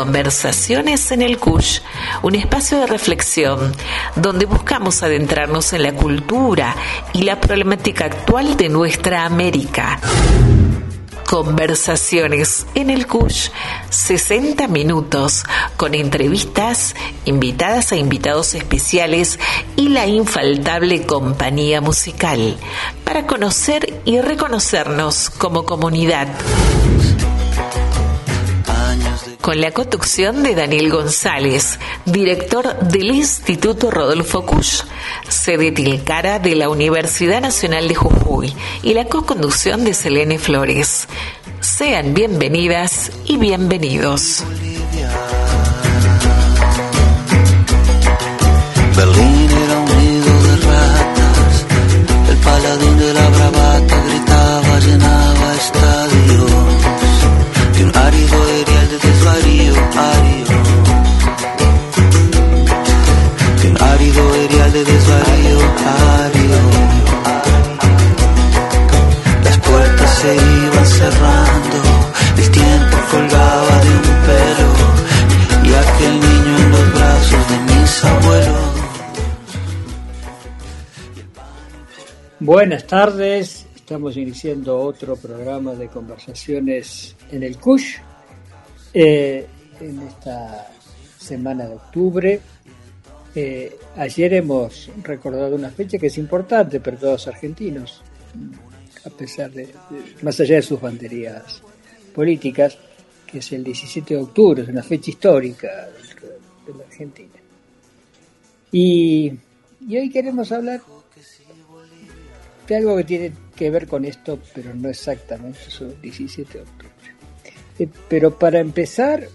Conversaciones en el CUSH, un espacio de reflexión donde buscamos adentrarnos en la cultura y la problemática actual de nuestra América. Conversaciones en el CUSH, 60 minutos con entrevistas, invitadas a e invitados especiales y la infaltable compañía musical para conocer y reconocernos como comunidad con la conducción de Daniel González, director del Instituto Rodolfo Kusch, sede Tilcara de la Universidad Nacional de Jujuy, y la co-conducción de Selene Flores. Sean bienvenidas y bienvenidos. Berlín era un nido de ratas, el paladín de la bravata gritaba, llenaba estadios, de un árido árido, de un árido erial de desvarío, árido. Las puertas se iban cerrando, el tiempo colgaba de un pelo, y aquel niño en los brazos de mis abuelos. Buenas tardes, estamos iniciando otro programa de conversaciones en el CUSH eh, en esta semana de octubre. Eh, ayer hemos recordado una fecha que es importante para todos los argentinos, a pesar de, más allá de sus banderías políticas, que es el 17 de octubre, es una fecha histórica de la Argentina. Y, hoy queremos hablar de algo que tiene que ver con esto, pero no exactamente, el 17 de octubre. Eh, pero para empezar,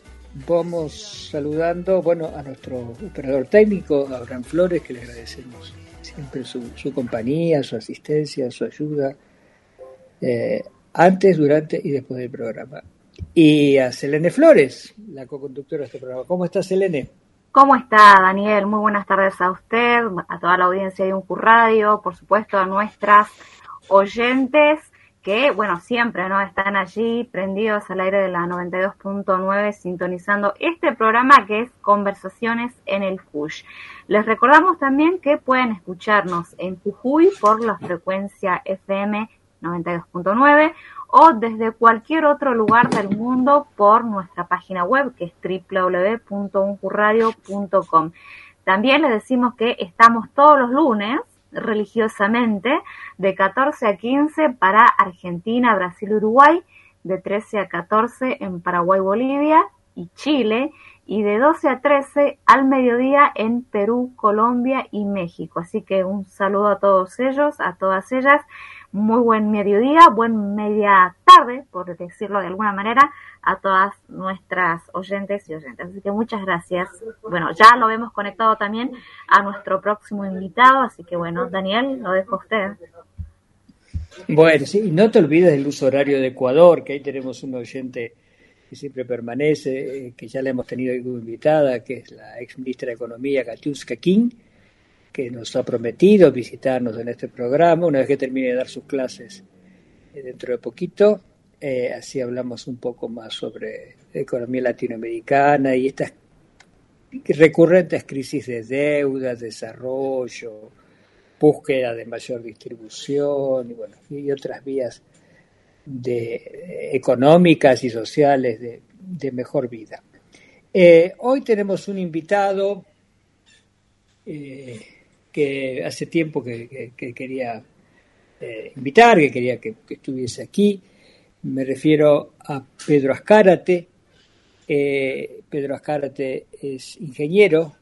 vamos saludando bueno, a nuestro operador técnico, Abraham Flores, que le agradecemos siempre su, su compañía, su asistencia, su ayuda, eh, antes, durante y después del programa. Y a Selene Flores, la co-conductora de este programa. ¿Cómo está Selene? ¿Cómo está, Daniel? Muy buenas tardes a usted, a toda la audiencia de Uncu Radio, por supuesto a nuestras oyentes que, bueno, siempre no están allí prendidos al aire de la 92.9 sintonizando este programa que es Conversaciones en el CUSH. Les recordamos también que pueden escucharnos en Jujuy por la frecuencia FM 92.9 o desde cualquier otro lugar del mundo por nuestra página web que es www.uncurradio.com. También les decimos que estamos todos los lunes religiosamente de 14 a 15 para Argentina, Brasil, Uruguay, de 13 a 14 en Paraguay, Bolivia y Chile y de 12 a 13 al mediodía en Perú, Colombia y México. Así que un saludo a todos ellos, a todas ellas muy buen mediodía, buen media tarde, por decirlo de alguna manera, a todas nuestras oyentes y oyentes. Así que muchas gracias. Bueno, ya lo hemos conectado también a nuestro próximo invitado, así que bueno, Daniel, lo dejo a usted. Bueno, sí, no te olvides del uso horario de Ecuador, que ahí tenemos un oyente que siempre permanece, eh, que ya la hemos tenido invitada, que es la ex ministra de Economía, Katiuska King, que nos ha prometido visitarnos en este programa una vez que termine de dar sus clases eh, dentro de poquito. Eh, así hablamos un poco más sobre economía latinoamericana y estas recurrentes crisis de deuda, desarrollo, búsqueda de mayor distribución y, bueno, y otras vías económicas y sociales de, de mejor vida. Eh, hoy tenemos un invitado que hace tiempo que, que- que quería eh, invitar, que quería que, que estuviese aquí. Me refiero a Pedro Azcárate. Eh, Pedro Azcárate es ingeniero,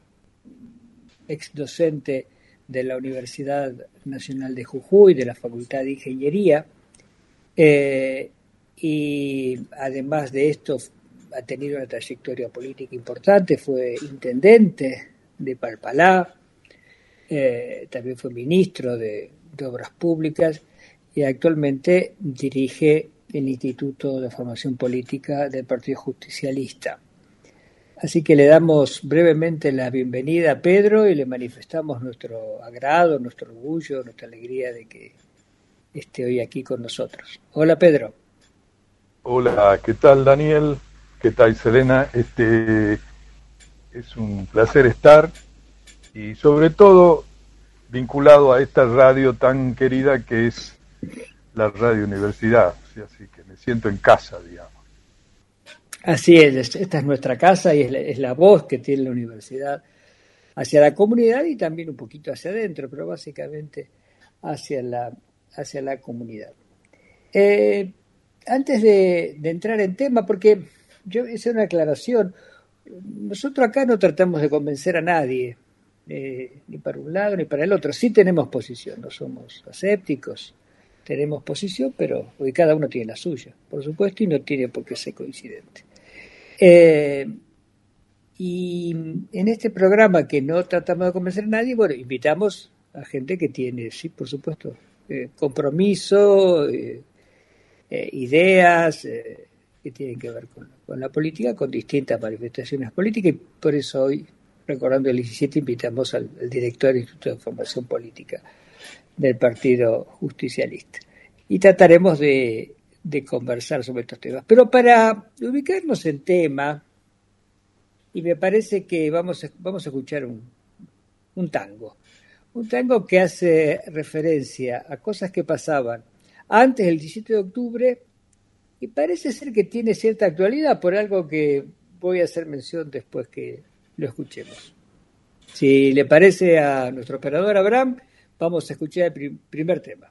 ex docente de la Universidad Nacional de Jujuy, de la Facultad de Ingeniería, eh, y además de esto ha tenido una trayectoria política importante, fue intendente de Palpalá, eh, también fue ministro de, Obras Públicas y actualmente dirige el Instituto de Formación Política del Partido Justicialista. Así que le damos brevemente la bienvenida a Pedro y le manifestamos nuestro agrado, nuestro orgullo, nuestra alegría de que esté hoy aquí con nosotros. Hola Pedro. Hola, ¿qué tal Daniel? ¿Qué tal, Selena? Este, es un placer estar y sobre todo vinculado a esta radio tan querida que es la Radio Universidad. Así que me siento en casa, digamos. Así es, esta es nuestra casa y es la, es la voz que tiene la universidad hacia la comunidad y también un poquito hacia adentro, pero básicamente hacia la, hacia la comunidad. Eh, antes de, entrar en tema, porque yo hice una aclaración, nosotros acá no tratamos de convencer a nadie, eh, ni para un lado ni para el otro, sí tenemos posición, no somos asépticos, tenemos posición, pero cada uno tiene la suya, por supuesto, y no tiene por qué ser coincidente. Eh, y en este programa que no tratamos de convencer a nadie, bueno, invitamos a gente que tiene, sí, por supuesto, eh, compromiso, eh, ideas que tienen que ver con, la política, con distintas manifestaciones políticas, y por eso hoy, recordando el 17, invitamos al, director del Instituto de Formación Política del Partido Justicialista. Y trataremos de, conversar sobre estos temas. Pero para ubicarnos en tema, y me parece que vamos a, vamos a escuchar un tango. Un tango que hace referencia a cosas que pasaban antes del 17 de octubre y parece ser que tiene cierta actualidad por algo que voy a hacer mención después que lo escuchemos. Si le parece a nuestro operador Abraham, vamos a escuchar el primer tema.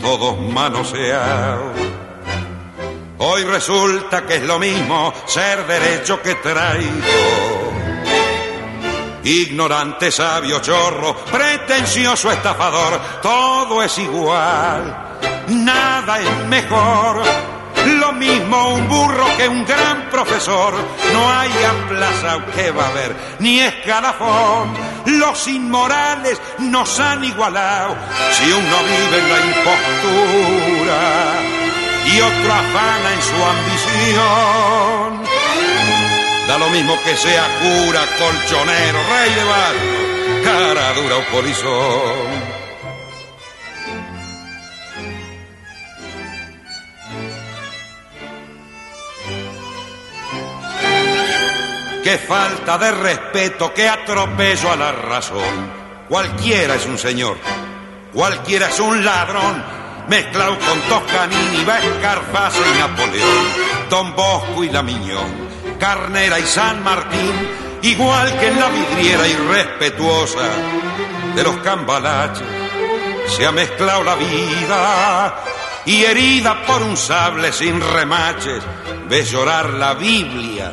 todos manoseados. Hoy resulta que es lo mismo ser derecho que traído. Ignorante, sabio, chorro, pretencioso, estafador, todo es igual, nada es mejor. Lo mismo un burro que un gran profesor, no hay plaza que va a haber, ni escalafón los inmorales nos han igualado. Si uno vive en la impostura y otro afana en su ambición, da lo mismo que sea cura, colchonero, rey de barrio, cara dura o polizón. Qué falta de respeto, qué atropello a la razón. Cualquiera es un señor, cualquiera es un ladrón, mezclado con Toscanini, Vescarfase y Napoleón, Don Bosco y la Miñón, Carnera y San Martín, igual que en la vidriera irrespetuosa de los cambalaches, se ha mezclado la vida y herida por un sable sin remaches, ves llorar la Biblia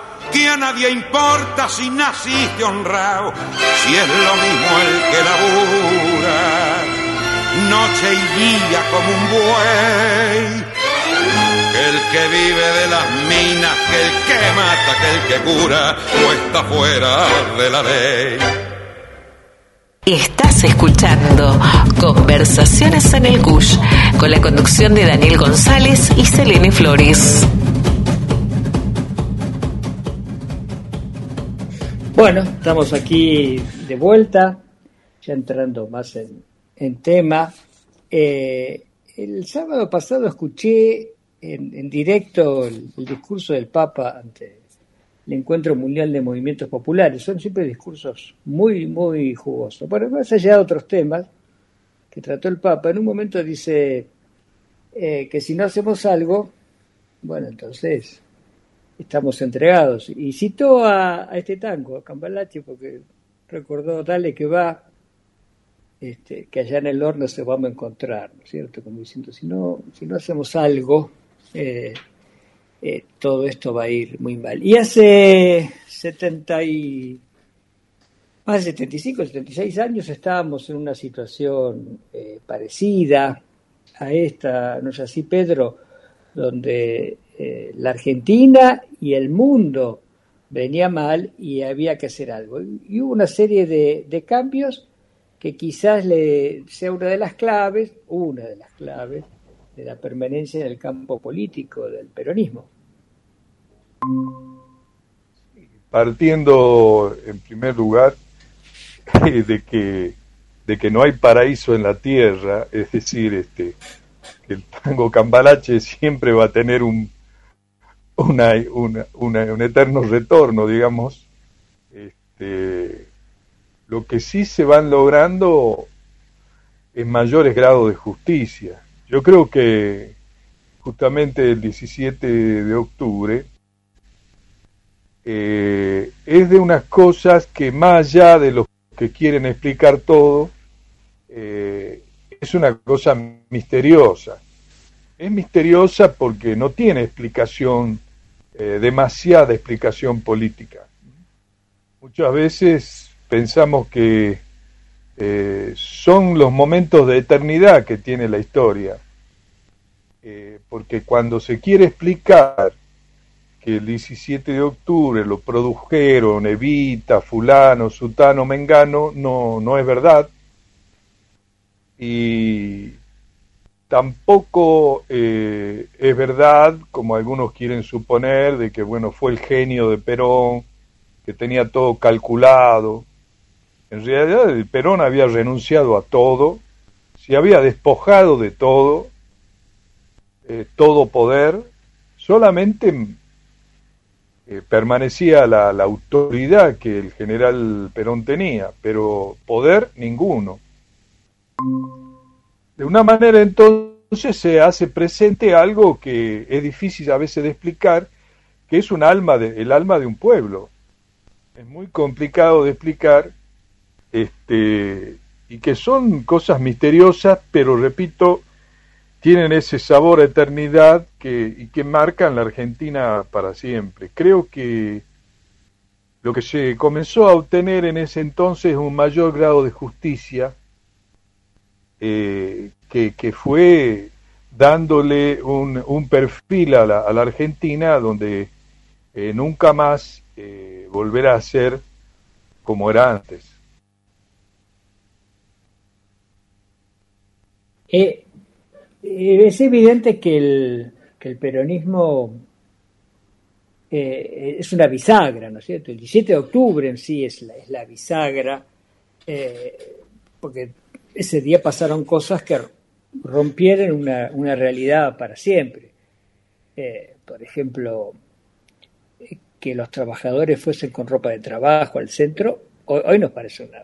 que a nadie importa si naciste honrado, si es lo mismo el que labura, noche y día como un buey. Que el que vive de las minas, que el que mata, que el que cura, no está fuera de la ley. Estás escuchando Conversaciones en el Gush con la conducción de Daniel González y Selene Flores. Bueno, estamos aquí de vuelta, ya entrando más en, tema. Eh, el sábado pasado escuché en, directo el, discurso del Papa ante el Encuentro Mundial de Movimientos Populares. Son siempre discursos muy, muy jugosos. Bueno, más allá de otros temas que trató el Papa, en un momento dice eh, que si no hacemos algo, bueno, entonces estamos entregados. Y citó a, este tango, a Cambalache, porque recordó, dale que va, este, que allá en el horno se vamos a encontrar, ¿no es cierto? Como diciendo, si no, si no hacemos algo, eh, eh, todo esto va a ir muy mal. Y hace 70 y, más de 75, 76 años estábamos en una situación eh, parecida a esta, no es así, Pedro, donde la Argentina y el mundo venía mal y había que hacer algo. Y hubo una serie de, de cambios que quizás le sea una de las claves, una de las claves de la permanencia en el campo político del peronismo. Partiendo en primer lugar de que de que no hay paraíso en la tierra, es decir, este que el tango cambalache siempre va a tener un una, un eterno retorno, digamos. Este, lo que sí se van logrando es mayores grados de justicia. Yo creo que justamente el 17 de octubre eh, es de unas cosas que más allá de los que quieren explicar todo, eh, es una cosa misteriosa. Es misteriosa porque no tiene explicación, eh, demasiada explicación política. Muchas veces pensamos que eh, son los momentos de eternidad que tiene la historia. Eh, porque cuando se quiere explicar que el 17 de octubre lo produjeron Evita, Fulano, Sutano, Mengano, no, no es verdad. Y tampoco eh, es verdad, como algunos quieren suponer, de que bueno, fue el genio de Perón, que tenía todo calculado. En realidad el Perón había renunciado a todo, se había despojado de todo, todo poder, solamente eh, permanecía la, autoridad que el general Perón tenía, pero poder ninguno. De una manera entonces se hace presente algo que es difícil a veces de explicar, que es un alma de, el alma de un pueblo. Es muy complicado de explicar este, y que son cosas misteriosas, pero repito, tienen ese sabor a eternidad que, y que marcan la Argentina para siempre. Creo que lo que se comenzó a obtener en ese entonces es un mayor grado de justicia, eh, que, que, fue dándole un, un perfil a la, a la, Argentina donde eh, nunca más eh, volverá a ser como era antes. Eh, es evidente que el, que el peronismo es una bisagra, ¿no es cierto? El 17 de octubre en sí es la, es la bisagra, porque ese día pasaron cosas que rompieron una, realidad para siempre. por ejemplo, que los trabajadores fuesen con ropa de trabajo al centro, hoy, hoy nos parece una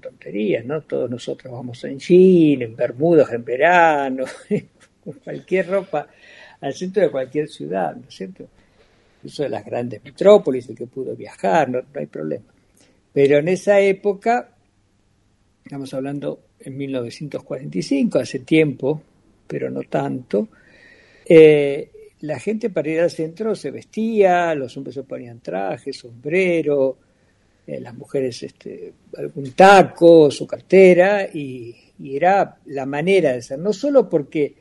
tonterías, ¿no? Todos nosotros vamos en jean, en bermudas en verano, con cualquier ropa al centro de cualquier ciudad, ¿no es cierto? Eso de las grandes metrópolis, el que pudo viajar, no, hay problema. Pero en esa época, estamos hablando en 1945, hace tiempo, pero no tanto, eh, la gente para ir al centro se vestía, los hombres se ponían trajes, sombrero, eh, las mujeres este, algún taco, su cartera, y, era la manera de ser, no solo porque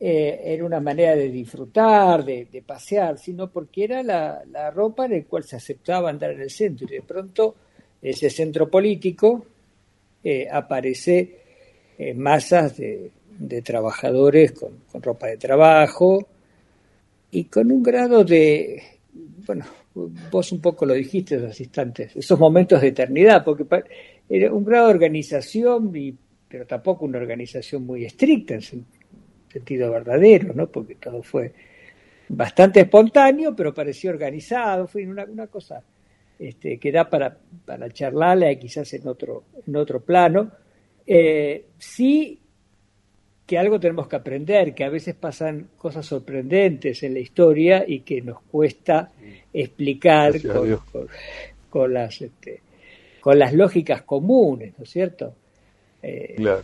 eh, era una manera de disfrutar, de, pasear, sino porque era la, ropa en la cual se aceptaba andar en el centro, y de pronto ese centro político eh, aparece masas de, trabajadores con, con ropa de trabajo y con un grado de, bueno, vos un poco lo dijiste esos instantes, esos momentos de eternidad, porque era un grado de organización, pero tampoco una organización muy estricta, sentido verdadero, ¿no? Porque todo fue bastante espontáneo, pero pareció organizado, fue una, una cosa este, que da para, para charlarle quizás en otro, en otro plano. Eh, sí que algo tenemos que aprender, que a veces pasan cosas sorprendentes en la historia y que nos cuesta explicar con, las este, con las lógicas comunes, ¿no es cierto? Eh, claro.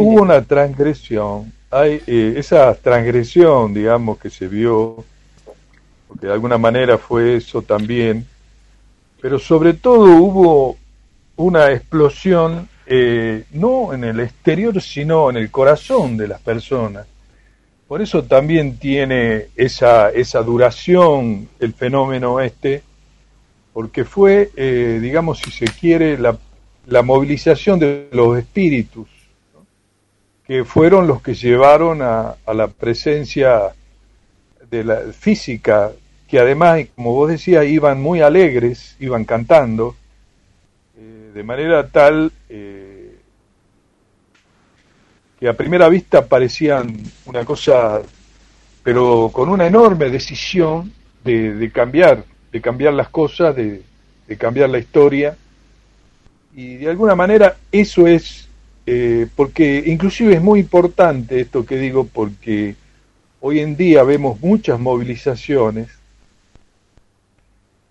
hubo una transgresión, hay eh, esa transgresión, digamos, que se vio, porque de alguna manera fue eso también, pero sobre todo hubo una explosión eh, no en el exterior, sino en el corazón de las personas. Por eso también tiene esa, esa duración el fenómeno este, porque fue, eh, digamos, si se quiere, la, la movilización de los espíritus, que fueron los que llevaron a, a, la presencia de la física, que además, como vos decías, iban muy alegres, iban cantando, de manera tal eh, que a primera vista parecían una cosa, pero con una enorme decisión de, cambiar, de cambiar las cosas, de, cambiar la historia. Y de alguna manera eso es, eh, porque inclusive es muy importante esto que digo, porque hoy en día vemos muchas movilizaciones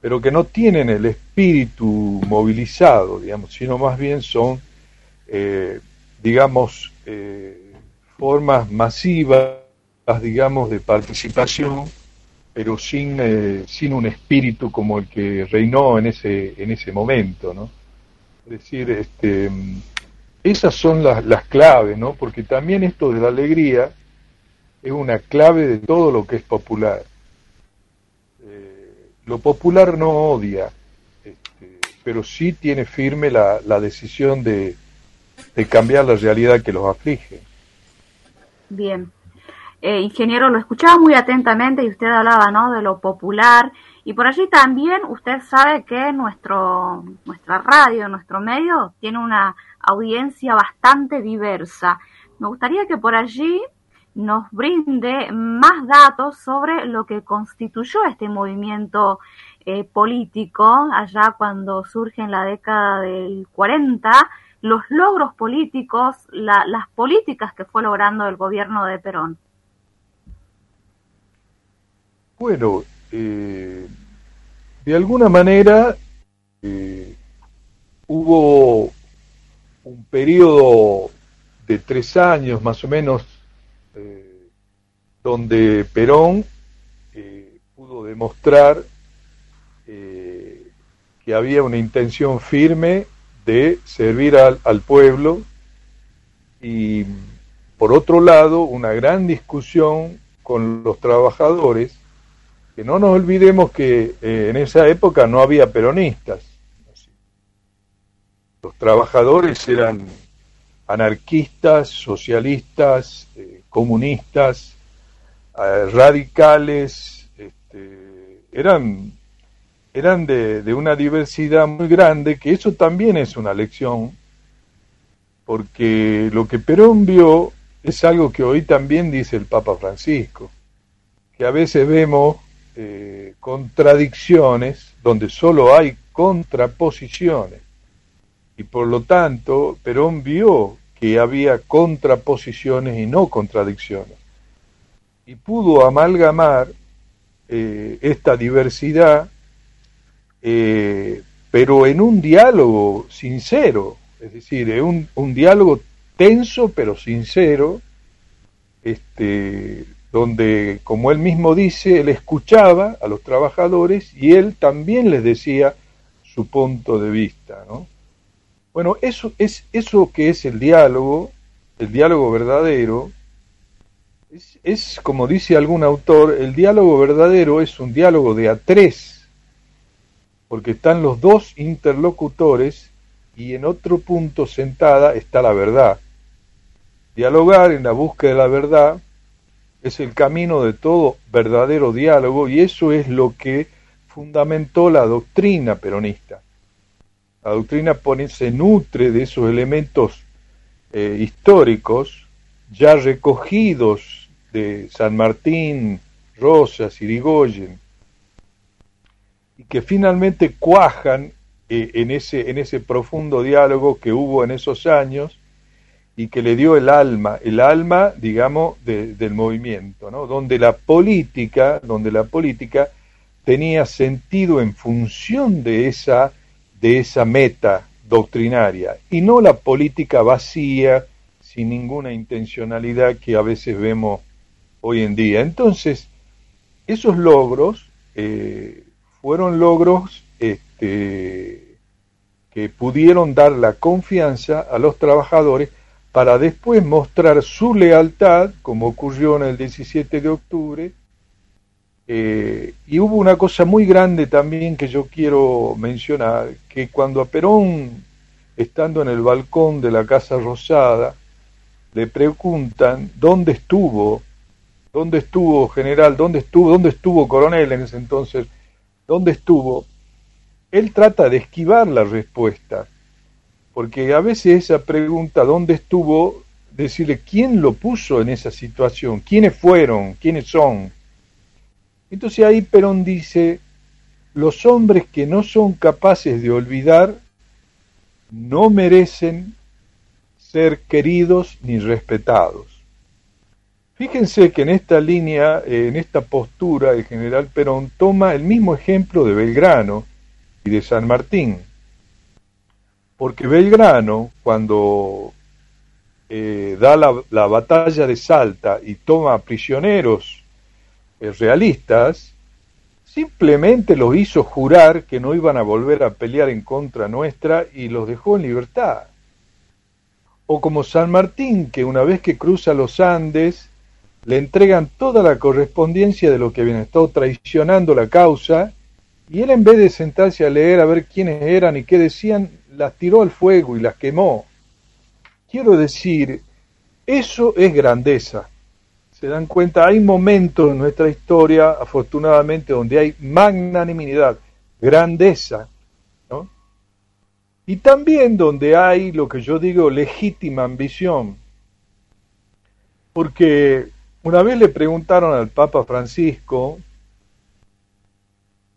pero que no tienen el espíritu movilizado, digamos, sino más bien son, eh, digamos, eh, formas masivas, digamos, de participación, pero sin, eh, sin un espíritu como el que reinó en ese, en ese momento, ¿no? Es decir, este, esas son las, las claves, ¿no? Porque también esto de la alegría es una clave de todo lo que es popular lo popular no odia, este, pero sí tiene firme la, decisión de, cambiar la realidad que los aflige. Bien. Eh, ingeniero, lo escuchaba muy atentamente y usted hablaba ¿no? de lo popular y por allí también usted sabe que nuestro, nuestra radio, nuestro medio, tiene una audiencia bastante diversa. Me gustaría que por allí nos brinde más datos sobre lo que constituyó este movimiento eh, político allá cuando surge en la década del 40, los logros políticos, las políticas que fue logrando el gobierno de Perón. Bueno, eh, de alguna manera eh, hubo un periodo de tres años más o menos eh, donde Perón eh, pudo demostrar eh, que había una intención firme de servir al, al, pueblo y por otro lado una gran discusión con los trabajadores, que no nos olvidemos que en esa época no había peronistas. Los trabajadores eran anarquistas, socialistas, comunistas, eh, radicales, este, eran, eran de, de, una diversidad muy grande, que eso también es una lección, porque lo que Perón vio es algo que hoy también dice el Papa Francisco, que a veces vemos eh, contradicciones donde solo hay contraposiciones. Y por lo tanto, Perón vio que había contraposiciones y no contradicciones. Y pudo amalgamar eh, esta diversidad, eh, pero en un diálogo sincero, es decir, en un, un diálogo tenso pero sincero, este, donde, como él mismo dice, él escuchaba a los trabajadores y él también les decía su punto de vista, ¿no? Bueno, eso es eso que es el diálogo, el diálogo verdadero, es, es, como dice algún autor, el diálogo verdadero es un diálogo de a tres, porque están los dos interlocutores y en otro punto sentada está la verdad. Dialogar en la búsqueda de la verdad es el camino de todo verdadero diálogo y eso es lo que fundamentó la doctrina peronista. La doctrina pone, se nutre de esos elementos eh, históricos ya recogidos de San Martín, Rosas, Irigoyen, y que finalmente cuajan eh, en, ese, en ese profundo diálogo que hubo en esos años y que le dio el alma, el alma, digamos, del movimiento, ¿no? donde la política, donde la política tenía sentido en función de esa, de esa meta doctrinaria y no la política vacía, sin ninguna intencionalidad que a veces vemos hoy en día. Entonces, esos logros eh, fueron logros este, que pudieron dar la confianza a los trabajadores para después mostrar su lealtad, como ocurrió en el 17 de octubre. Eh, y hubo una cosa muy grande también que yo quiero mencionar, que cuando a Perón, estando en el balcón de la Casa Rosada, le preguntan dónde estuvo, dónde estuvo general, dónde estuvo, dónde estuvo coronel en ese entonces, dónde estuvo, él trata de esquivar la respuesta porque a veces esa pregunta, ¿dónde estuvo? Decirle, ¿quién lo puso en esa situación? ¿Quiénes fueron? ¿Quiénes son? Entonces ahí Perón dice, los hombres que no son capaces de olvidar no merecen ser queridos ni respetados. Fíjense que en esta línea, en esta postura, el general Perón toma el mismo ejemplo de Belgrano y de San Martín. Porque Belgrano, cuando eh, da la, batalla de Salta y toma prisioneros realistas, simplemente los hizo jurar que no iban a volver a pelear en contra nuestra y los dejó en libertad. O como San Martín, que una vez que cruza los Andes, le entregan toda la correspondencia de lo que habían estado traicionando la causa, y él en vez de sentarse a leer a ver quiénes eran y qué decían, las tiró al fuego y las quemó. Quiero decir, eso es grandeza. Se dan cuenta, hay momentos en nuestra historia, afortunadamente, donde hay magnanimidad, grandeza, ¿no? Y también donde hay lo que yo digo legítima ambición. Porque una vez le preguntaron al Papa Francisco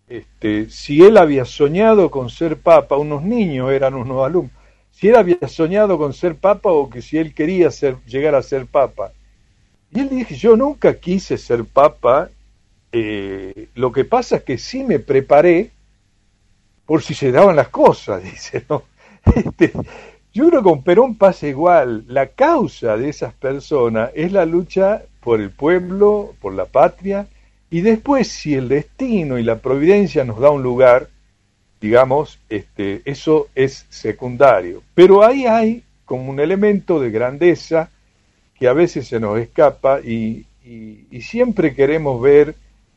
este, si él había soñado con ser papa, unos niños eran unos alumnos, si él había soñado con ser papa o que si él quería ser, llegar a ser papa. Y él dije, yo nunca quise ser papa, eh, lo que pasa es que sí me preparé por si se daban las cosas, dice, ¿no? Este, yo creo que con Perón pasa igual, la causa de esas personas es la lucha por el pueblo, por la patria, y después, si el destino y la providencia nos da un lugar, digamos, este, eso es secundario. Pero ahí hay como un elemento de grandeza que a veces se nos escapa y, siempre queremos ver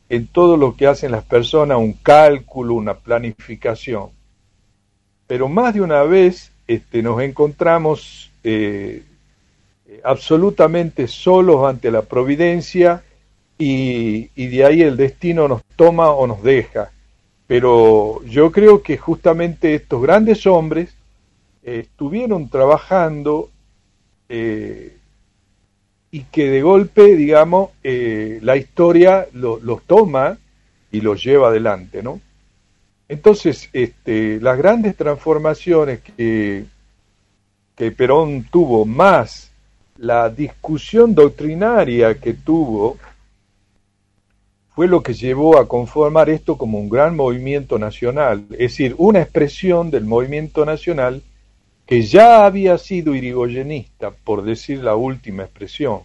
en todo lo que hacen las personas un cálculo, una planificación. Pero más de una vez este, nos encontramos eh, absolutamente solos ante la providencia y, de ahí el destino nos toma o nos deja. Pero yo creo que justamente estos grandes hombres eh, estuvieron trabajando eh, y que de golpe, digamos, eh, la historia los toma y los lleva adelante, ¿no? Entonces, este, las grandes transformaciones que, que Perón tuvo, más la discusión doctrinaria que tuvo, fue lo que llevó a conformar esto como un gran movimiento nacional, es decir, una expresión del movimiento nacional que ya había sido irigoyenista, por decir la última expresión,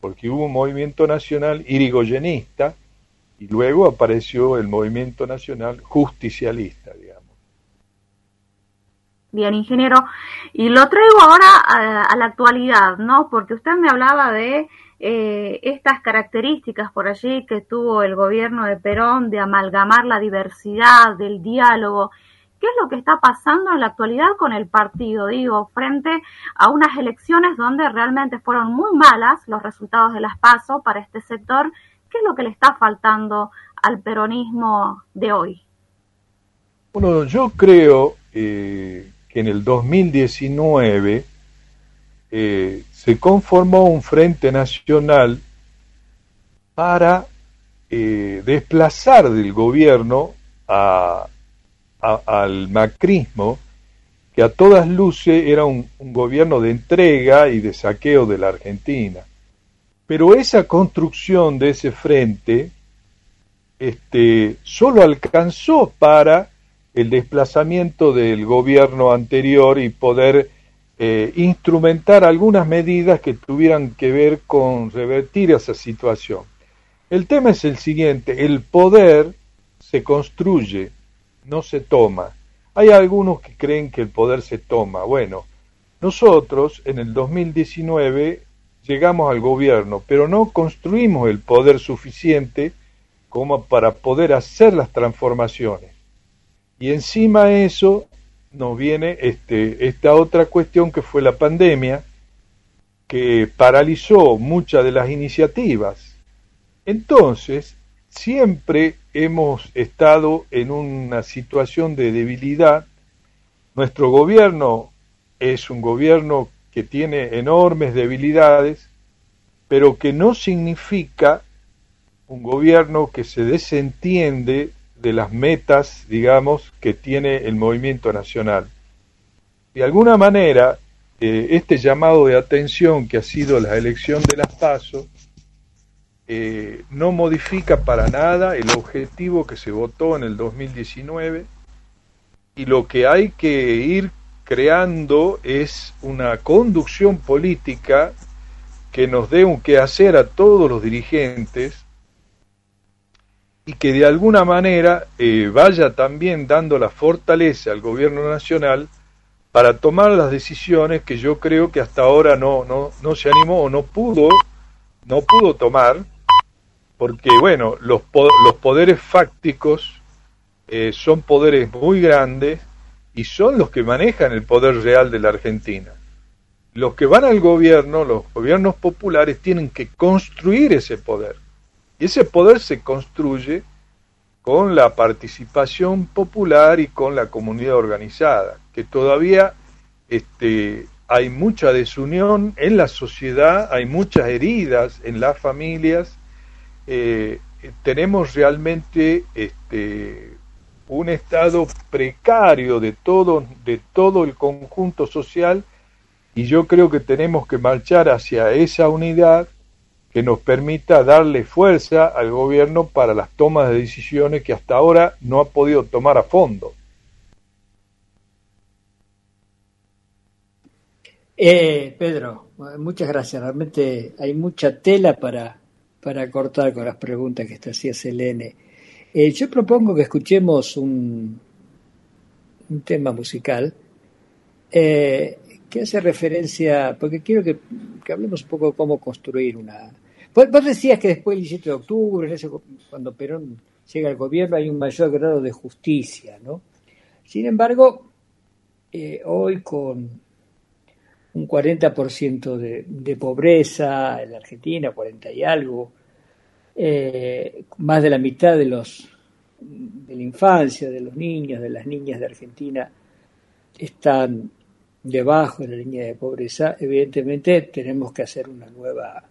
porque hubo un movimiento nacional irigoyenista y luego apareció el movimiento nacional justicialista, digamos. Bien, ingeniero, y lo traigo ahora a, a la actualidad, ¿no? Porque usted me hablaba de eh, estas características por allí que tuvo el gobierno de Perón de amalgamar la diversidad, del diálogo. ¿Qué es lo que está pasando en la actualidad con el partido? Digo, frente a unas elecciones donde realmente fueron muy malas los resultados de las PASO para este sector. ¿Qué es lo que le está faltando al peronismo de hoy? Bueno, yo creo eh, que en el 2019 eh, se conformó un frente nacional para eh, desplazar del gobierno al macrismo, que a todas luces era un, gobierno de entrega y de saqueo de la Argentina. Pero esa construcción de ese frente este, solo alcanzó para el desplazamiento del gobierno anterior y poder eh, instrumentar algunas medidas que tuvieran que ver con revertir esa situación. El tema es el siguiente, el poder se construye, no se toma. Hay algunos que creen que el poder se toma. Bueno, nosotros en el 2019 llegamos al gobierno, pero no construimos el poder suficiente como para poder hacer las transformaciones. Y encima de eso nos viene este, esta otra cuestión que fue la pandemia, que paralizó muchas de las iniciativas entonces, siempre hemos estado en una situación de debilidad. Nuestro gobierno es un gobierno que tiene enormes debilidades, pero que no significa un gobierno que se desentiende de las metas, digamos, que tiene el movimiento nacional. De alguna manera, eh, este llamado de atención que ha sido la elección de las pasos eh, no modifica para nada el objetivo que se votó en el 2019 y lo que hay que ir creando es una conducción política que nos dé un qué hacer a todos los dirigentes y que de alguna manera eh, vaya también dando la fortaleza al gobierno nacional para tomar las decisiones que yo creo que hasta ahora no, no, no se animó o no pudo, no pudo tomar porque bueno, los, los poderes fácticos eh, son poderes muy grandes y son los que manejan el poder real de la Argentina. Los que van al gobierno, los gobiernos populares, tienen que construir ese poder. Y ese poder se construye con la participación popular y con la comunidad organizada, que todavía este, hay mucha desunión en la sociedad, hay muchas heridas en las familias eh, tenemos realmente este, un estado precario de todo, de todo el conjunto social y yo creo que tenemos que marchar hacia esa unidad que nos permita darle fuerza al gobierno para las tomas de decisiones que hasta ahora no ha podido tomar a fondo. Eh, Pedro, muchas gracias. Realmente hay mucha tela para, para cortar con las preguntas que te hacía Selene. Eh, yo propongo que escuchemos un, tema musical eh, que hace referencia, porque quiero que, hablemos un poco de cómo construir una... Vos, decías que después del 17 de octubre, cuando Perón llega al gobierno, hay un mayor grado de justicia, ¿no? Sin embargo, eh, hoy con un 40% de, de pobreza en la Argentina, 40 y algo, eh, más de la mitad de los de la infancia, de los niños, de las niñas de Argentina están debajo de la línea de pobreza, evidentemente tenemos que hacer una nueva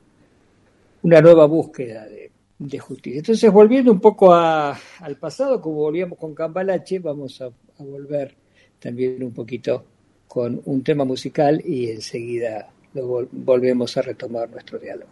una nueva búsqueda de, justicia. Entonces, volviendo un poco al pasado, como volvíamos con Cambalache, vamos a, a volver también un poquito con un tema musical y enseguida lo volvemos a retomar nuestro diálogo.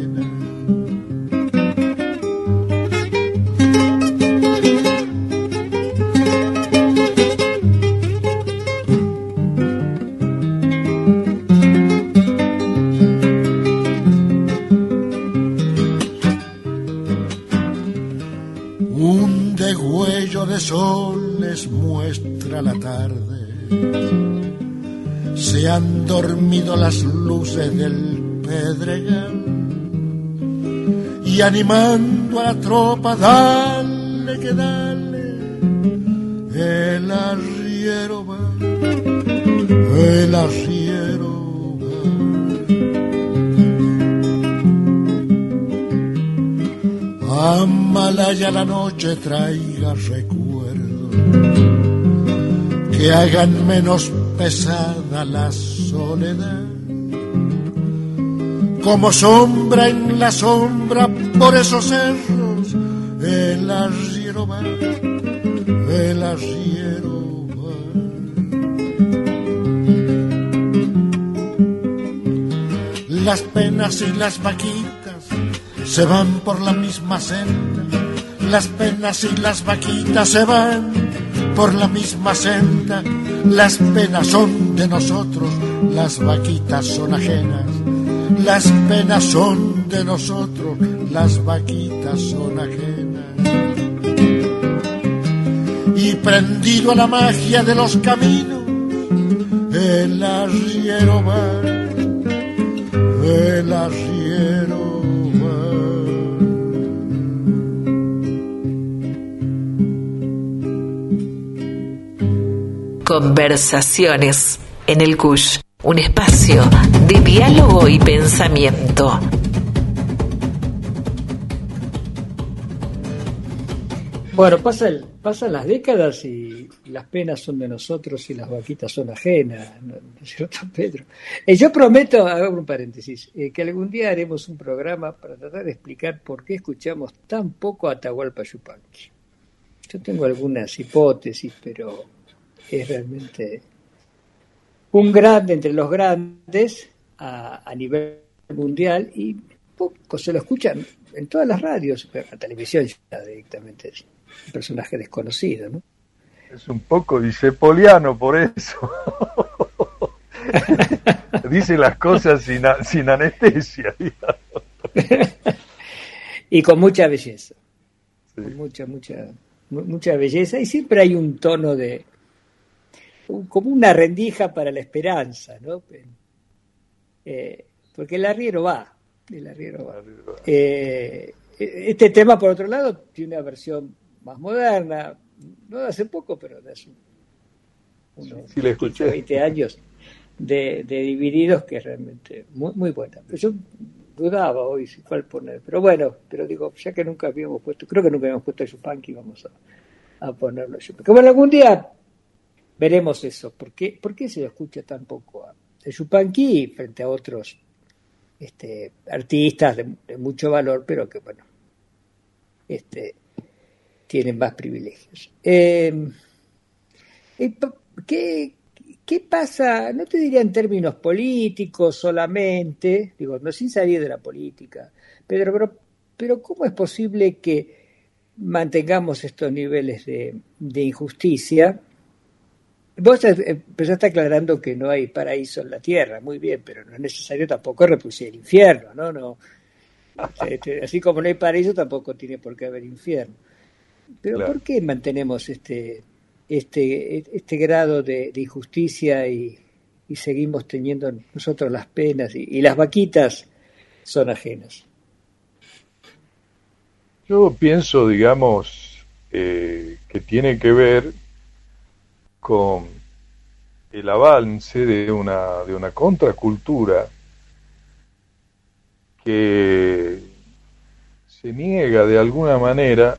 Del pedregal y animando a la tropa, dale que dale, el arriero va, el arriero va. Amalaya la noche traiga recuerdo que hagan menos pesada la soledad. Como sombra en la sombra por esos cerros, el arriero va, el arriero va. Las penas y las vaquitas se van por la misma senda. Las penas y las vaquitas se van por la misma senda. Las penas son de nosotros, las vaquitas son ajenas. Las penas son de nosotros, las vaquitas son ajenas. Y prendido a la magia de los caminos, el arriero va, el arriero va. Conversaciones en el CUSH, un espacio de diálogo y pensamiento. Bueno, pasan, las décadas y, las penas son de nosotros y las vaquitas son ajenas, ¿no, ¿No es cierto, Pedro? Eh, yo prometo, hago un paréntesis, eh, que algún día haremos un programa para tratar de explicar por qué escuchamos tan poco a Atahualpa Yupanqui. Yo tengo algunas hipótesis, pero es realmente un grande entre los grandes a, a nivel mundial y poco se lo escuchan en todas las radios, pero en la televisión ya directamente es un personaje desconocido, ¿no? Es un poco disepoliano por eso. Dice las cosas sin, sin anestesia. y con mucha belleza, Sí. con mucha, mucha, mu- mucha belleza y siempre hay un tono de, como una rendija para la esperanza, ¿no? Eh, porque el arriero va, el arriero va. Eh, este tema, por otro lado, tiene una versión más moderna, no de hace poco, pero de hace unos Sí, sí, la escuché. 20 años, de, de Divididos, que es realmente muy, muy buena. Pero yo dudaba hoy si cuál poner, pero bueno, pero digo, ya que nunca habíamos puesto, creo que nunca habíamos puesto a Yupanqui, vamos a, a ponerlo a Yupanqui. Bueno, algún día veremos eso, ¿por qué, por qué se lo escucha tan poco a, a Yupanqui frente a otros este, artistas de, de mucho valor, pero que bueno, este, tienen más privilegios. Pa- ¿qué, ¿Qué pasa? No te diría en términos políticos solamente, digo, no sin salir de la política, Pedro, pero, pero ¿cómo es posible que mantengamos estos niveles de, de injusticia? Vos eh, empezaste aclarando que no hay paraíso en la tierra, muy bien, pero no es necesario tampoco reproducir el infierno, ¿no? no este, así como no hay paraíso, tampoco tiene por qué haber infierno. Pero Claro. ¿por qué mantenemos este, este, este grado de, de injusticia y, y seguimos teniendo nosotros las penas y, y las vaquitas son ajenas? Yo pienso, digamos, eh, que tiene que ver con el avance de una, de una contracultura que se niega de alguna manera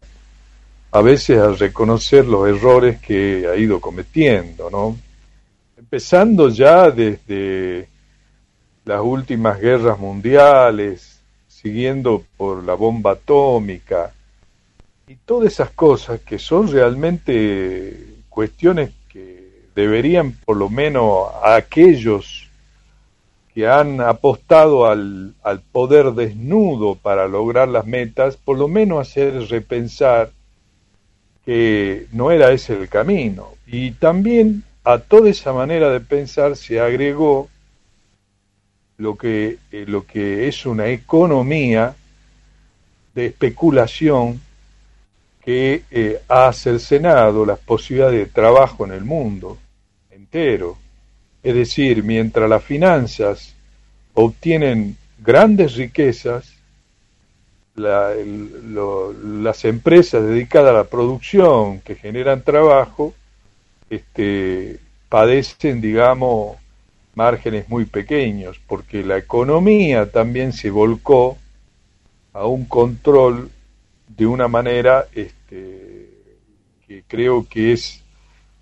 a veces a reconocer los errores que ha ido cometiendo, ¿no? Empezando ya desde las últimas guerras mundiales, siguiendo por la bomba atómica y todas esas cosas que son realmente cuestiones deberían por lo menos a aquellos que han apostado al, al poder desnudo para lograr las metas, por lo menos hacer repensar que no era ese el camino. Y también a toda esa manera de pensar se agregó lo que, eh, lo que es una economía de especulación que eh, ha cercenado las posibilidades de trabajo en el mundo entero. Es decir, mientras las finanzas obtienen grandes riquezas, las empresas dedicadas a la producción que generan trabajo este, padecen, digamos, márgenes muy pequeños, porque la economía también se volcó a un control de una manera este, que creo que es,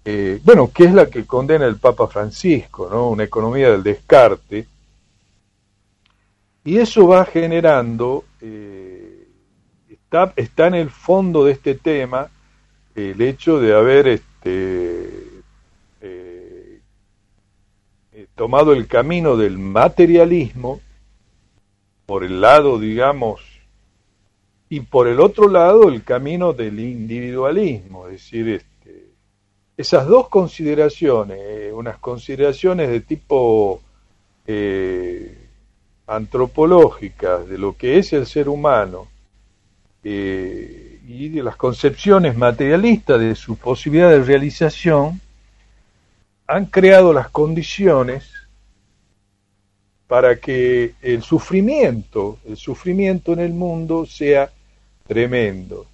eh, bueno, que es la que condena el Papa Francisco, ¿no? Una economía del descarte. Y eso va generando, eh, está, está en el fondo de este tema el hecho de haber este, tomado el camino del materialismo por el lado, digamos, y por el otro lado el camino del individualismo, es decir, este, esas dos consideraciones, eh, unas consideraciones de tipo eh, antropológicas de lo que es el ser humano eh, y de las concepciones materialistas de su posibilidad de realización, han creado las condiciones para que el sufrimiento, el sufrimiento en el mundo sea tremendo.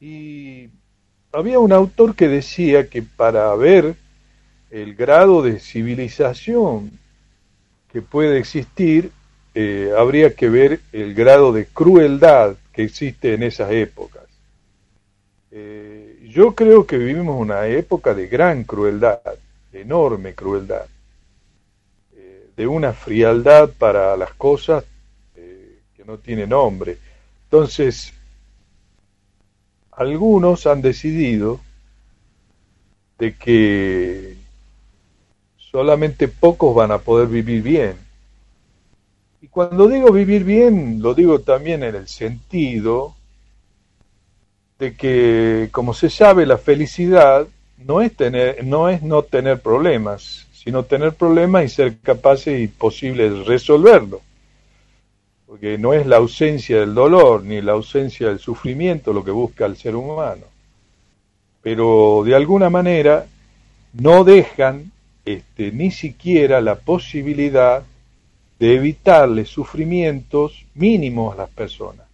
Y había un autor que decía que para ver el grado de civilización que puede existir, eh, habría que ver el grado de crueldad que existe en esas épocas. Eh, yo creo que vivimos una época de gran crueldad enorme crueldad, eh, de una frialdad para las cosas que no tiene nombre. Entonces, algunos han decidido de que solamente pocos van a poder vivir bien. Y cuando digo vivir bien, lo digo también en el sentido de que, como se sabe, la felicidad no es tener, no es no tener problemas, sino tener problemas y ser capaces y posibles de resolverlo. Porque no es la ausencia del dolor ni la ausencia del sufrimiento lo que busca el ser humano. Pero de alguna manera no dejan este, ni siquiera la posibilidad de evitarle sufrimientos mínimos a las personas.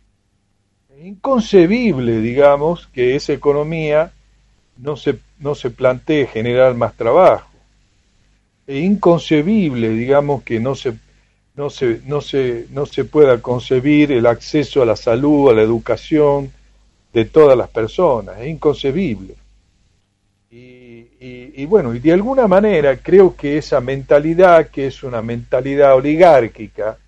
Es inconcebible, digamos, que esa economía no se, no se plantee generar más trabajo. Es inconcebible, digamos, que no se, no, se, no, se, no se pueda concebir el acceso a la salud, a la educación de todas las personas. Es inconcebible. Y, y, bueno, y de alguna manera creo que esa mentalidad, que es una mentalidad oligárquica,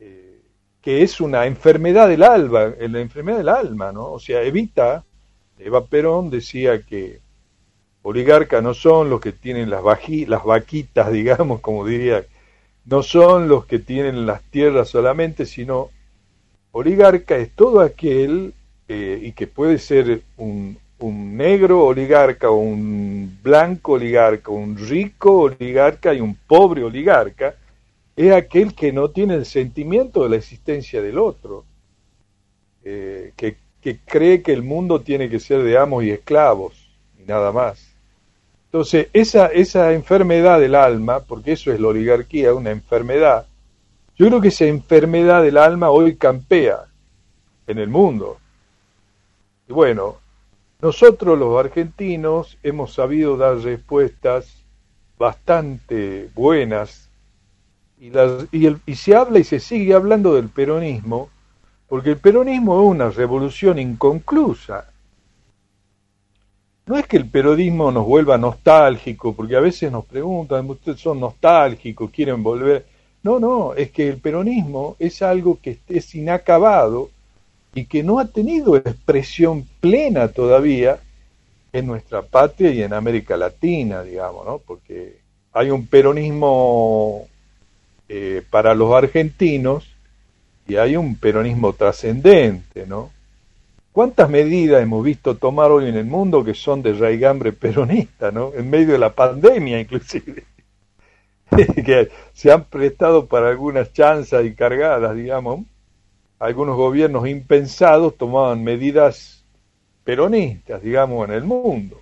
eh, que es una enfermedad del alma, la enfermedad del alma, ¿no? O sea, evita Eva Perón decía que oligarcas no son los que tienen las, las vaquitas, digamos, como diría, no son los que tienen las tierras solamente, sino oligarca es todo aquel, eh, y que puede ser un, un negro oligarca, un blanco oligarca, un rico oligarca y un pobre oligarca, es aquel que no tiene el sentimiento de la existencia del otro, eh, que cree que el mundo tiene que ser de amos y esclavos y nada más. Entonces, esa, esa enfermedad del alma, porque eso es la oligarquía, una enfermedad, yo creo que esa enfermedad del alma hoy campea en el mundo. Y bueno, nosotros los argentinos hemos sabido dar respuestas bastante buenas y, las, y, el, y se habla y se sigue hablando del peronismo porque el peronismo es una revolución inconclusa. No es que el peronismo nos vuelva nostálgico, porque a veces nos preguntan, ustedes son nostálgicos, quieren volver. No, no, es que el peronismo es algo que es inacabado y que no ha tenido expresión plena todavía en nuestra patria y en América Latina, digamos, ¿no? Porque hay un peronismo eh, para los argentinos y hay un peronismo trascendente, ¿no? ¿Cuántas medidas hemos visto tomar hoy en el mundo que son de raigambre peronista, ¿no? En medio de la pandemia, inclusive. que se han prestado para algunas chanzas y cargadas, digamos. Algunos gobiernos impensados tomaban medidas peronistas, digamos, en el mundo.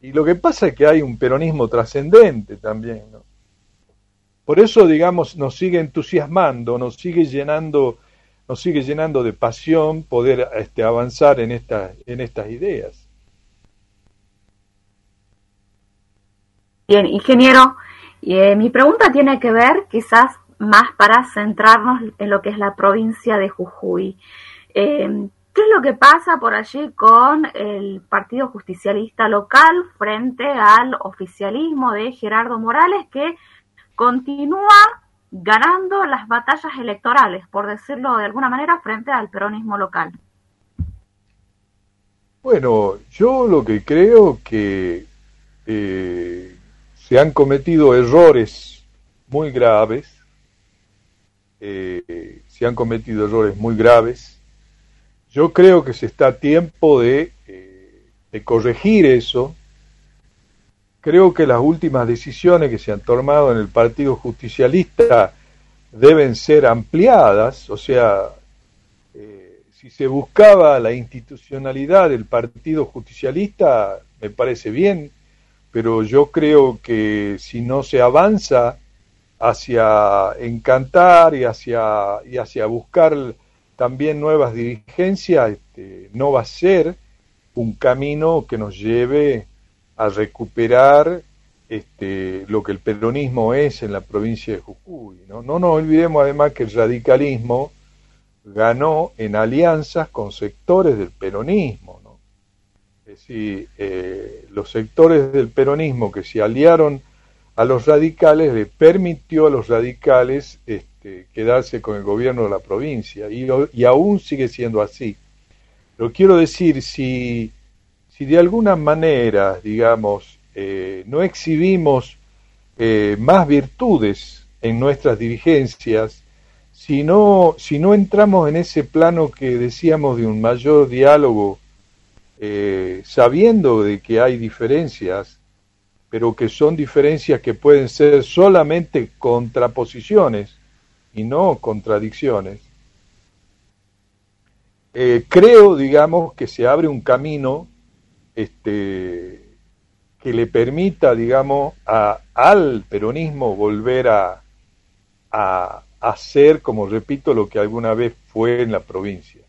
Y lo que pasa es que hay un peronismo trascendente también, ¿no? Por eso, digamos, nos sigue entusiasmando, nos sigue llenando, nos sigue llenando de pasión poder este, avanzar en, esta, en estas ideas. Bien, ingeniero, eh, mi pregunta tiene que ver quizás más para centrarnos en lo que es la provincia de Jujuy. Eh, ¿Qué es lo que pasa por allí con el Partido Justicialista local frente al oficialismo de Gerardo Morales que continúa ganando las batallas electorales, por decirlo de alguna manera, frente al peronismo local? Bueno, yo lo que creo que eh, se han cometido errores muy graves, eh, se han cometido errores muy graves. Yo creo que se está a tiempo de, eh, de corregir eso, creo que las últimas decisiones que se han tomado en el Partido Justicialista deben ser ampliadas, o sea, eh, si se buscaba la institucionalidad del Partido Justicialista, me parece bien, pero yo creo que si no se avanza hacia encantar y hacia, y hacia buscar también nuevas dirigencias, este, no va a ser un camino que nos lleve a recuperar este, lo que el peronismo es en la provincia de Jujuy. ¿no? no nos olvidemos además que el radicalismo ganó en alianzas con sectores del peronismo. ¿no? Es decir, eh, los sectores del peronismo que se aliaron a los radicales le permitió a los radicales este, quedarse con el gobierno de la provincia y, y aún sigue siendo así. Pero quiero decir, si si de alguna manera, digamos, eh, no exhibimos eh, más virtudes en nuestras dirigencias, si no, si no entramos en ese plano que decíamos de un mayor diálogo, eh, sabiendo de que hay diferencias, pero que son diferencias que pueden ser solamente contraposiciones y no contradicciones, creo, digamos, que se abre un camino este, que le permita, digamos, a, al peronismo volver a, a, hacer, como repito, lo que alguna vez fue en la provincia.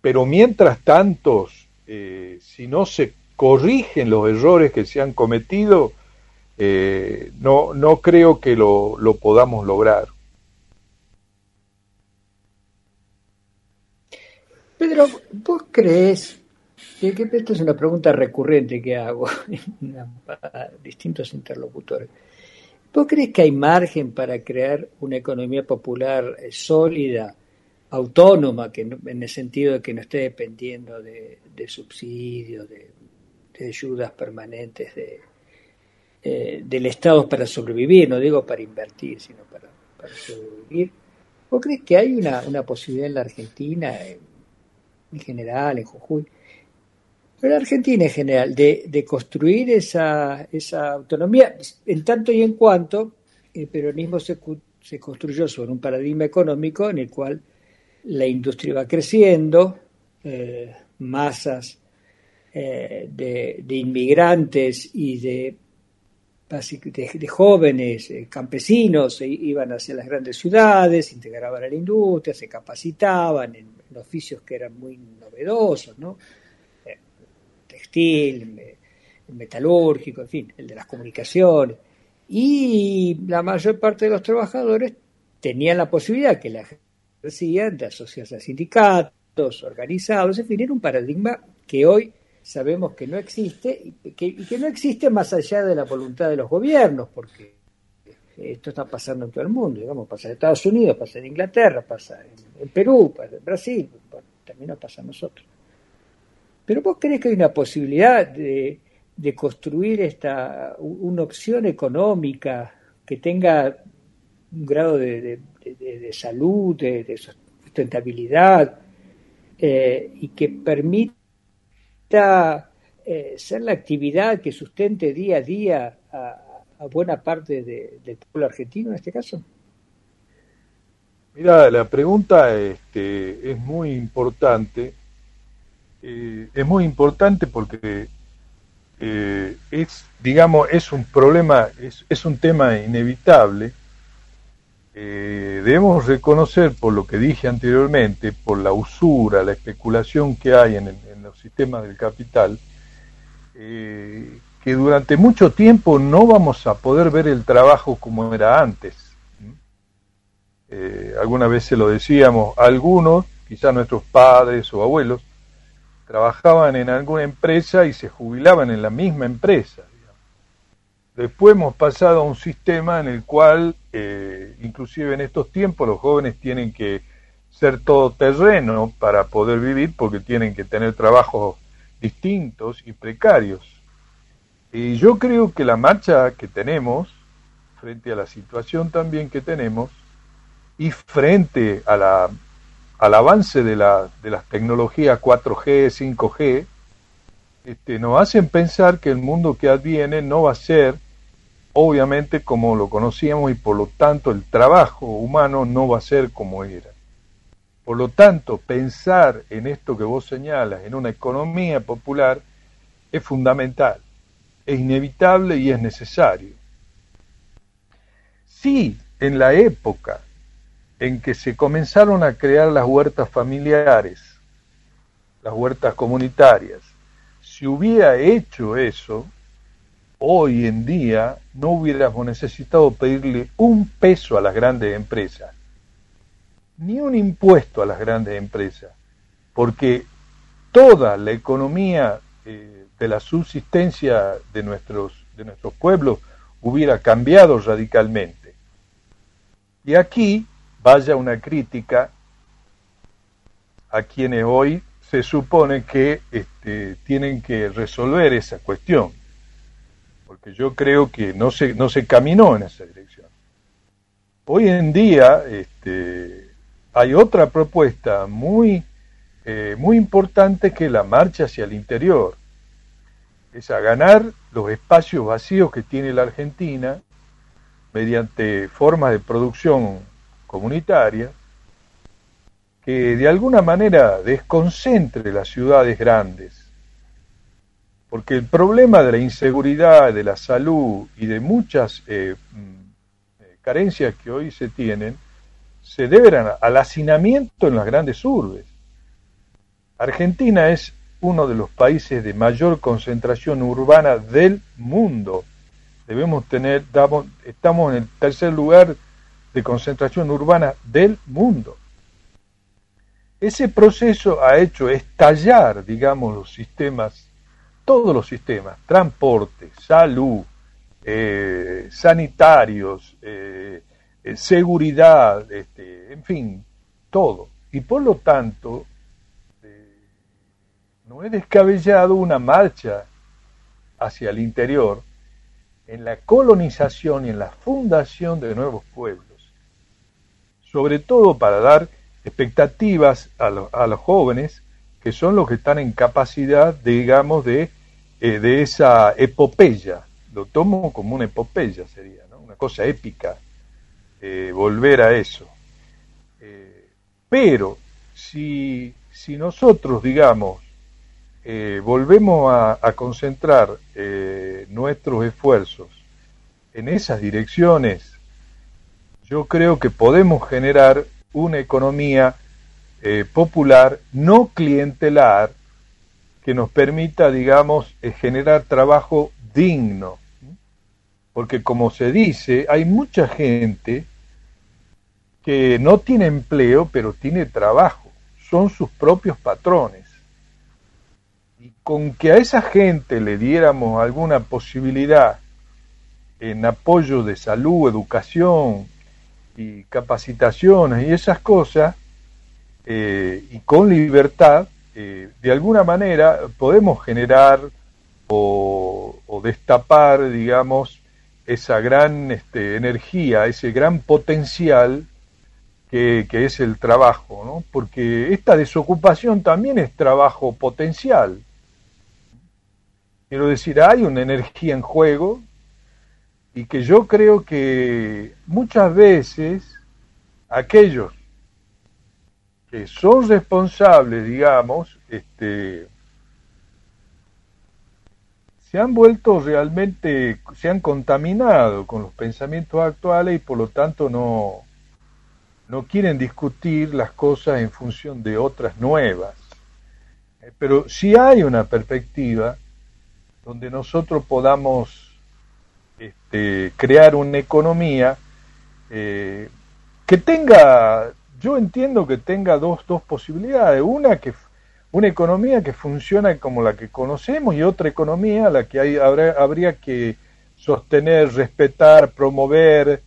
Pero mientras tanto, eh, si no se corrigen los errores que se han cometido, eh, no, no creo que lo, lo podamos lograr. Pedro, ¿vos crees esta es una pregunta recurrente que hago a distintos interlocutores. ¿Vos crees que hay margen para crear una economía popular eh, sólida, autónoma, que en el sentido de que no esté dependiendo de, subsidios, de, ayudas permanentes de, eh, del Estado para sobrevivir? No digo para invertir, sino para, sobrevivir. ¿Vos crees que hay una, una posibilidad en la Argentina, en general, en Jujuy, pero en Argentina en general, de, construir esa, esa, autonomía, en tanto y en cuanto el peronismo se, se, construyó sobre un paradigma económico en el cual la industria va creciendo, eh, masas eh, de, inmigrantes y de, de, jóvenes eh, campesinos se iban hacia las grandes ciudades, integraban a la industria, se capacitaban en, en oficios que eran muy novedosos, ¿no? Textil, metalúrgico, en fin, el de las comunicaciones. y la mayor parte de los trabajadores tenían la posibilidad que la ejercían de asociarse a sindicatos, organizados, en fin, era un paradigma que hoy sabemos que no existe y que, no existe más allá de la voluntad de los gobiernos, porque esto está pasando en todo el mundo, digamos, pasa en Estados Unidos, pasa en Inglaterra, pasa en, Perú, pasa en Brasil, también nos pasa a nosotros. Pero vos crees que hay una posibilidad de, construir esta una opción económica que tenga un grado de, salud, de, sustentabilidad eh, y que permita eh, ser la actividad que sustente día a día a, buena parte del pueblo argentino en este caso? Mira, la pregunta este, es muy importante. Eh, es muy importante porque eh, es, digamos, es un problema, es, es un tema inevitable. debemos reconocer, por lo que dije anteriormente, por la usura, la especulación que hay en, el, sistema del capital, eh, que durante mucho tiempo no vamos a poder ver el trabajo como era antes. Eh, alguna vez se lo decíamos, algunos, quizás nuestros padres o abuelos, trabajaban en alguna empresa y se jubilaban en la misma empresa. Después hemos pasado a un sistema en el cual, eh, inclusive en estos tiempos, los jóvenes tienen que ser todoterreno para poder vivir porque tienen que tener trabajos distintos y precarios. Y yo creo que la marcha que tenemos, frente a la situación también que tenemos, y frente a la, al avance de, la, de las tecnologías 4G, 5G, este, nos hacen pensar que el mundo que adviene no va a ser, obviamente, como lo conocíamos y por lo tanto el trabajo humano no va a ser como era. Por lo tanto, pensar en esto que vos señalas, en una economía popular, es fundamental, es inevitable y es necesario. Si en la época en que se comenzaron a crear las huertas familiares, las huertas comunitarias, si hubiera hecho eso, hoy en día no hubiéramos necesitado pedirle un peso a las grandes empresas ni un impuesto a las grandes empresas, porque toda la economía eh, de la subsistencia de nuestros, de nuestros pueblos hubiera cambiado radicalmente. Y aquí vaya una crítica a quienes hoy se supone que este, tienen que resolver esa cuestión, porque yo creo que no se, no se caminó en esa dirección. Hoy en día, este, hay otra propuesta muy, eh, muy importante que la marcha hacia el interior. Es a ganar los espacios vacíos que tiene la Argentina mediante formas de producción comunitaria que de alguna manera desconcentre las ciudades grandes. Porque el problema de la inseguridad, de la salud y de muchas eh, mm, carencias que hoy se tienen se deben al hacinamiento en las grandes urbes. Argentina es uno de los países de mayor concentración urbana del mundo. Debemos tener, estamos en el tercer lugar de concentración urbana del mundo. Ese proceso ha hecho estallar, digamos, los sistemas, todos los sistemas, transporte, salud, eh, sanitarios, eh, seguridad, este, en fin, todo. Y por lo tanto, eh, no he descabellado una marcha hacia el interior en la colonización y en la fundación de nuevos pueblos, sobre todo para dar expectativas a, los jóvenes que son los que están en capacidad, digamos, de, eh, de esa epopeya. Lo tomo como una epopeya, sería, una cosa épica eh, volver a eso. Eh, pero si, si, nosotros, digamos, eh, volvemos a, concentrar nuestros esfuerzos en esas direcciones, yo creo que podemos generar una economía popular, no clientelar, que nos permita, digamos, generar trabajo digno porque como se dice, hay mucha gente que no tiene empleo, pero tiene trabajo, son sus propios patrones. Y con que a esa gente le diéramos alguna posibilidad en apoyo de salud, educación y capacitaciones y esas cosas, eh, y con libertad, eh, de alguna manera podemos generar o, destapar, digamos, esa gran este, energía, ese gran potencial que, que, es el trabajo, ¿no? porque esta desocupación también es trabajo potencial. Quiero decir, hay una energía en juego y que yo creo que muchas veces aquellos que son responsables, digamos, este, se han vuelto realmente, se han contaminado con los pensamientos actuales y por lo tanto no, no quieren discutir las cosas en función de otras nuevas. Eh, pero si hay una perspectiva donde nosotros podamos este, crear una economía eh, que tenga yo entiendo que tenga dos, dos posibilidades. Una que una economía que funciona como la que conocemos y otra economía la que hay, habría que sostener, respetar, promover,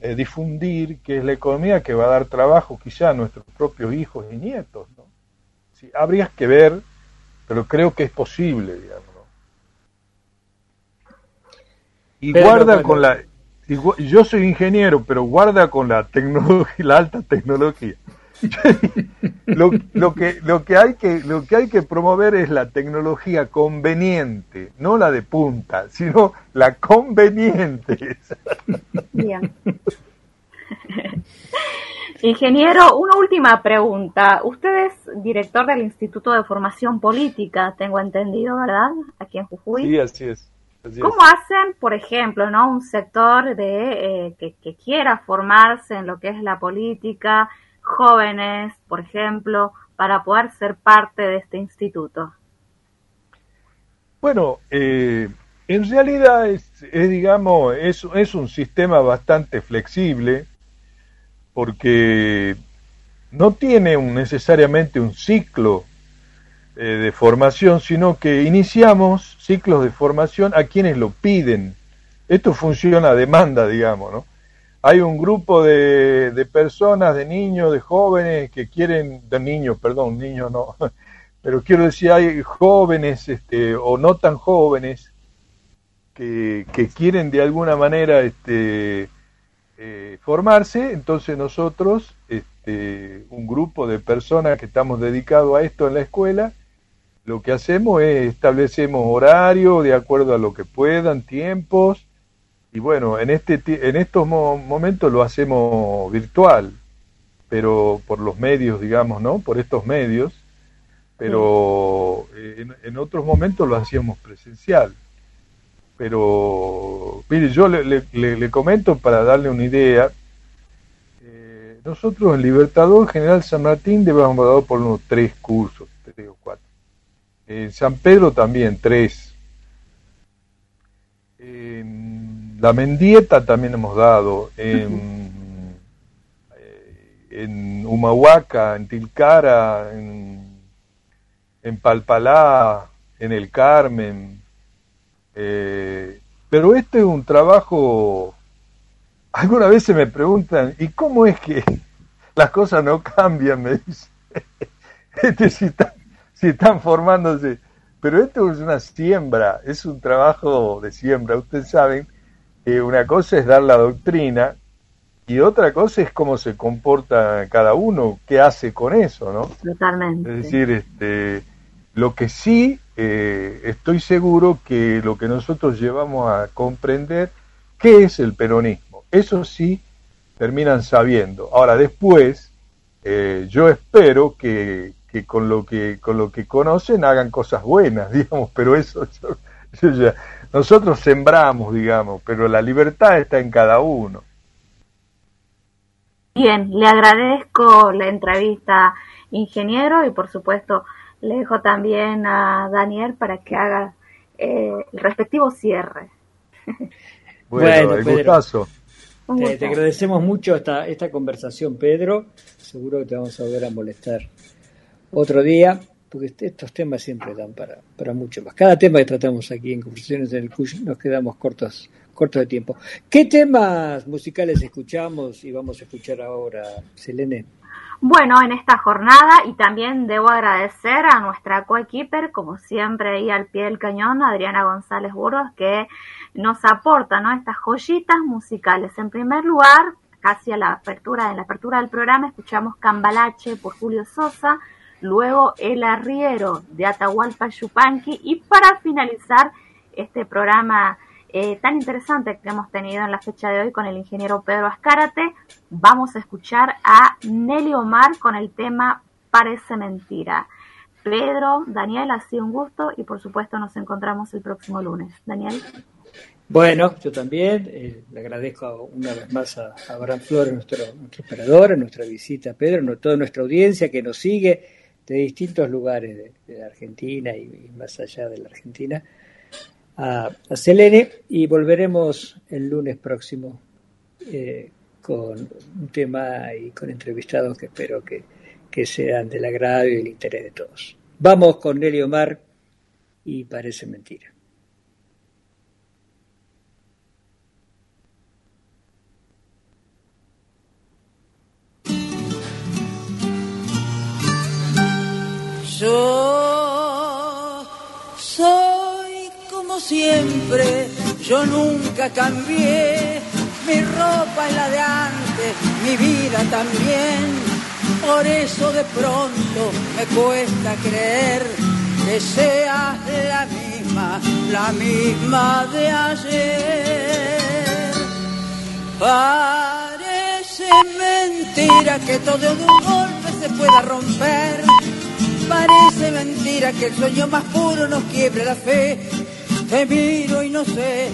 eh, difundir, que es la economía que va a dar trabajo quizá a nuestros propios hijos y nietos. ¿no? Sí, habría que ver, pero creo que es posible, digamos. Y guarda con la yo soy ingeniero, pero guarda con la tecnología, la alta tecnología. lo, lo, que, lo, que hay que, lo que hay que promover es la tecnología conveniente, no la de punta, sino la conveniente. Bien. Ingeniero, una última pregunta. Usted es director del Instituto de Formación Política, tengo entendido, ¿verdad? Aquí en Jujuy. Sí, así es. ¿Cómo hacen, por ejemplo, ¿no? un sector de eh, que, quiera formarse en lo que es la política, jóvenes, por ejemplo, para poder ser parte de este instituto? Bueno, eh, en realidad es, digamos, es, es un sistema bastante flexible porque no tiene un, necesariamente un ciclo eh, de formación, sino que iniciamos ciclos de formación a quienes lo piden. Esto funciona a demanda, digamos, ¿no? Hay un grupo de, de personas, de niños, de jóvenes que quieren, de niños, perdón, niños no, pero quiero decir, hay jóvenes este, o no tan jóvenes que, que quieren de alguna manera este, eh, formarse, entonces nosotros, este, un grupo de personas que estamos dedicados a esto en la escuela, lo que hacemos es establecemos horario de acuerdo a lo que puedan, tiempos, y bueno, en, este, en estos momentos lo hacemos virtual, pero por los medios, digamos, ¿no? Por estos medios, pero en, otros momentos lo hacíamos presencial. Pero, mire, yo le, le, comento para darle una idea, eh, nosotros en Libertador General San Martín debemos haber dado por unos tres cursos, tres o cuatro. En San Pedro también, tres. En la Mendieta también hemos dado. En, en Humahuaca, en Tilcara, en, Palpalá, en El Carmen. Eh, pero este es un trabajo. Alguna vez se me preguntan, ¿y cómo es que las cosas no cambian? Me dice. Este sí está, si están formándose. Pero esto es una siembra, es un trabajo de siembra. Ustedes saben que una cosa es dar la doctrina y otra cosa es cómo se comporta cada uno, qué hace con eso, ¿no? Totalmente. Es decir, este, lo que sí eh, estoy seguro que lo que nosotros llevamos a comprender, ¿qué es el peronismo? Eso sí terminan sabiendo. Ahora, después, eh, yo espero que, que con lo que con lo que conocen hagan cosas buenas, digamos, pero eso ya, nosotros sembramos, digamos, pero la libertad está en cada uno. Bien, le agradezco la entrevista, ingeniero, y por supuesto le dejo también a Daniel para que haga eh, el respectivo cierre. Bueno, el gustazo. Te, te, agradecemos mucho esta, esta conversación, Pedro. Seguro que te vamos a volver a molestar otro día, porque este, estos temas siempre dan para, para mucho más. Cada tema que tratamos aquí en Conversaciones en el CUSH nos quedamos cortos, cortos de tiempo. ¿Qué temas musicales escuchamos y vamos a escuchar ahora, Selene? Bueno, en esta jornada y también debo agradecer a nuestra coequiper, como siempre ahí al pie del cañón, Adriana González Burgos, que nos aporta ¿no? estas joyitas musicales. En primer lugar, casi a la apertura, en la apertura del programa, escuchamos Cambalache por Julio Sosa, luego El Arriero de Atahualpa Yupanqui y para finalizar este programa eh, tan interesante que hemos tenido en la fecha de hoy con el ingeniero Pedro Ascárate, vamos a escuchar a Nelly Omar con el tema Parece Mentira. Pedro, Daniel, ha sido un gusto y por supuesto nos encontramos el próximo lunes. Daniel. Bueno, yo también eh, le agradezco una vez más a, Abraham Flores, nuestro, operador, a nuestra visita, Pedro, a toda nuestra audiencia que nos sigue de distintos lugares de, la Argentina y, más allá de la Argentina, a, a Selene y volveremos el lunes próximo eh, con un tema y con entrevistados que espero que, que sean del agrado y del interés de todos. Vamos con Nelly Omar y parece mentira. Yo soy como siempre, yo nunca cambié, mi ropa es la de antes, mi vida también, por eso de pronto me cuesta creer que seas la misma, la misma de ayer. Parece mentira que todo de un golpe se pueda romper Parece mentira que el sueño más puro nos quiebre la fe. Te miro y no sé